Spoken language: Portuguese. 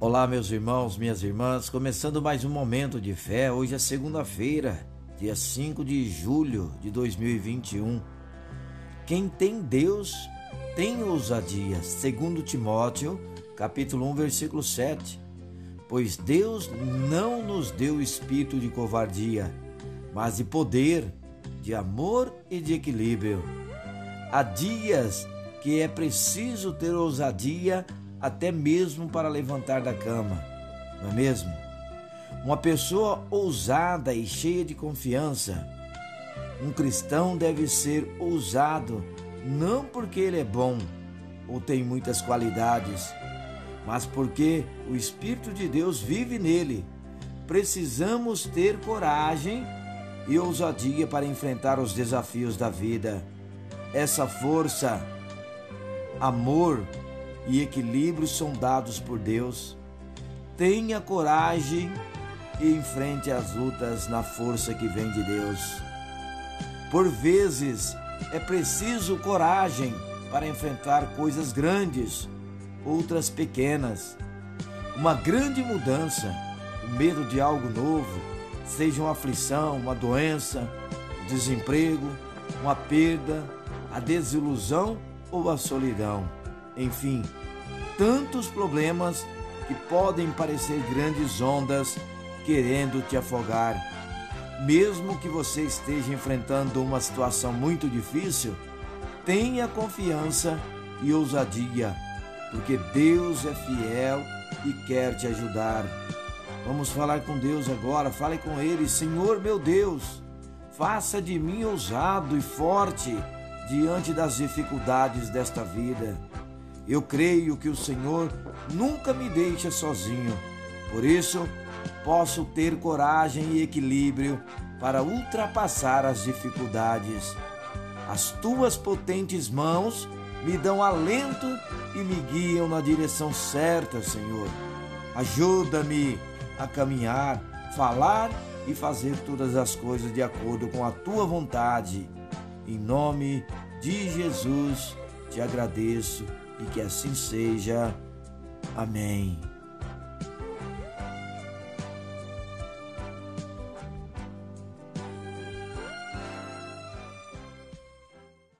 Olá, meus irmãos, minhas irmãs, começando mais um momento de fé. Hoje é segunda-feira, dia 5 de julho de 2021. Quem tem Deus tem ousadia, segundo Timóteo, capítulo 1, versículo 7. Pois Deus não nos deu espírito de covardia, mas de poder, de amor e de equilíbrio. Há dias que é preciso ter ousadia até mesmo para levantar da cama, não é mesmo? Uma pessoa ousada e cheia de confiança. Um cristão deve ser ousado não porque ele é bom ou tem muitas qualidades, mas porque o Espírito de Deus vive nele. Precisamos ter coragem e ousadia para enfrentar os desafios da vida. Essa força, amor e equilíbrio são dados por Deus. Tenha coragem e enfrente as lutas na força que vem de Deus. Por vezes é preciso coragem para enfrentar coisas grandes, outras pequenas. Uma grande mudança, o medo de algo novo, seja uma aflição, uma doença, desemprego, uma perda, a desilusão ou a solidão. Enfim, tantos problemas que podem parecer grandes ondas querendo te afogar. Mesmo que você esteja enfrentando uma situação muito difícil, tenha confiança e ousadia, porque Deus é fiel e quer te ajudar. Vamos falar com Deus agora, fale com Ele, Senhor meu Deus, faça de mim ousado e forte diante das dificuldades desta vida. Eu creio que o Senhor nunca me deixa sozinho. Por isso, posso ter coragem e equilíbrio para ultrapassar as dificuldades. As tuas potentes mãos me dão alento e me guiam na direção certa, Senhor. Ajuda-me a caminhar, falar e fazer todas as coisas de acordo com a tua vontade. Em nome de Jesus, te agradeço e que assim seja. Amém.